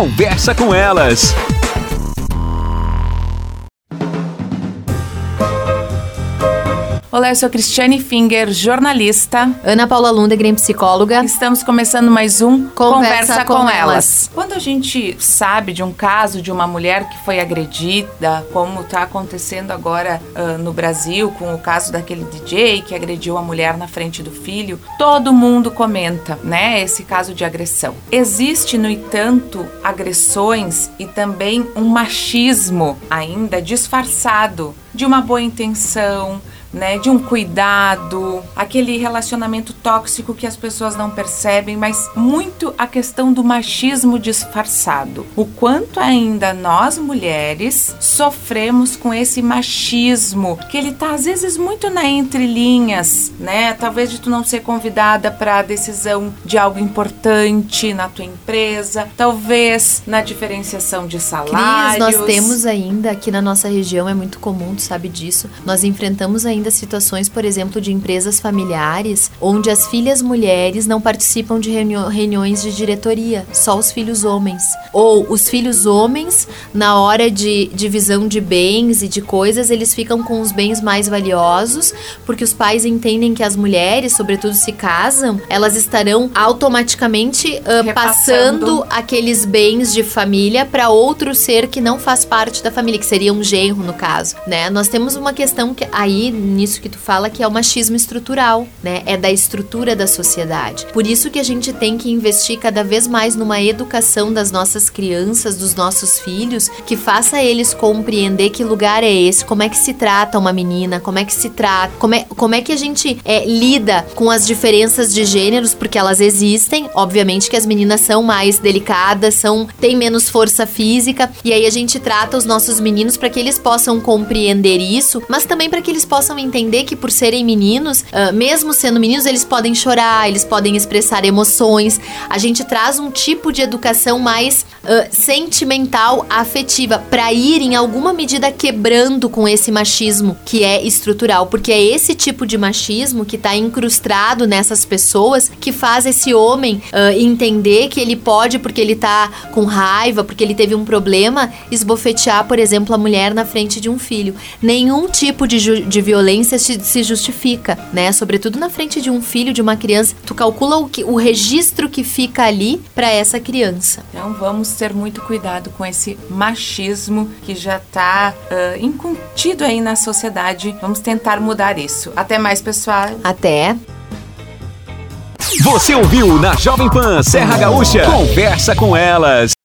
Conversa com elas. Olá, eu sou Cristiane Finger, jornalista. Ana Paula Lundegren, psicóloga. Estamos começando mais um Conversa, Conversa com, com elas. elas. Quando a gente sabe de um caso de uma mulher que foi agredida, como está acontecendo agora uh, no Brasil, com o caso daquele DJ que agrediu a mulher na frente do filho, todo mundo comenta, né, esse caso de agressão. Existe, no entanto, agressões e também um machismo ainda disfarçado de uma boa intenção, né, de um cuidado, aquele relacionamento tóxico que as pessoas não percebem, mas muito a questão do machismo disfarçado. O quanto ainda nós mulheres sofremos com esse machismo, que ele tá às vezes muito na entrelinhas, né? Talvez de tu não ser convidada para a decisão de algo importante na tua empresa, talvez na diferenciação de salários. Cris, nós temos ainda aqui na nossa região é muito comum, tu sabe disso. Nós enfrentamos ainda ainda situações, por exemplo, de empresas familiares onde as filhas mulheres não participam de reuniões de diretoria, só os filhos homens. Ou os filhos homens, na hora de divisão de bens e de coisas, eles ficam com os bens mais valiosos, porque os pais entendem que as mulheres, sobretudo se casam, elas estarão automaticamente uh, passando aqueles bens de família para outro ser que não faz parte da família, que seria um genro no caso, né? Nós temos uma questão que aí nisso que tu fala que é o machismo estrutural, né? É da estrutura da sociedade. Por isso que a gente tem que investir cada vez mais numa educação das nossas crianças, dos nossos filhos, que faça eles compreender que lugar é esse, como é que se trata uma menina, como é que se trata, como é, como é que a gente é, lida com as diferenças de gêneros, porque elas existem. Obviamente que as meninas são mais delicadas, são têm menos força física, e aí a gente trata os nossos meninos para que eles possam compreender isso, mas também para que eles possam entender que por serem meninos, uh, mesmo sendo meninos, eles podem chorar, eles podem expressar emoções. A gente traz um tipo de educação mais uh, sentimental, afetiva, para ir em alguma medida quebrando com esse machismo que é estrutural, porque é esse tipo de machismo que está incrustado nessas pessoas que faz esse homem uh, entender que ele pode, porque ele tá com raiva, porque ele teve um problema, esbofetear, por exemplo, a mulher na frente de um filho. Nenhum tipo de, de violência violência se justifica, né? Sobretudo na frente de um filho, de uma criança. Tu calcula o, que, o registro que fica ali para essa criança. Então vamos ter muito cuidado com esse machismo que já está uh, incutido aí na sociedade. Vamos tentar mudar isso. Até mais, pessoal. Até. Você ouviu na Jovem Pan Serra Gaúcha? Conversa com elas.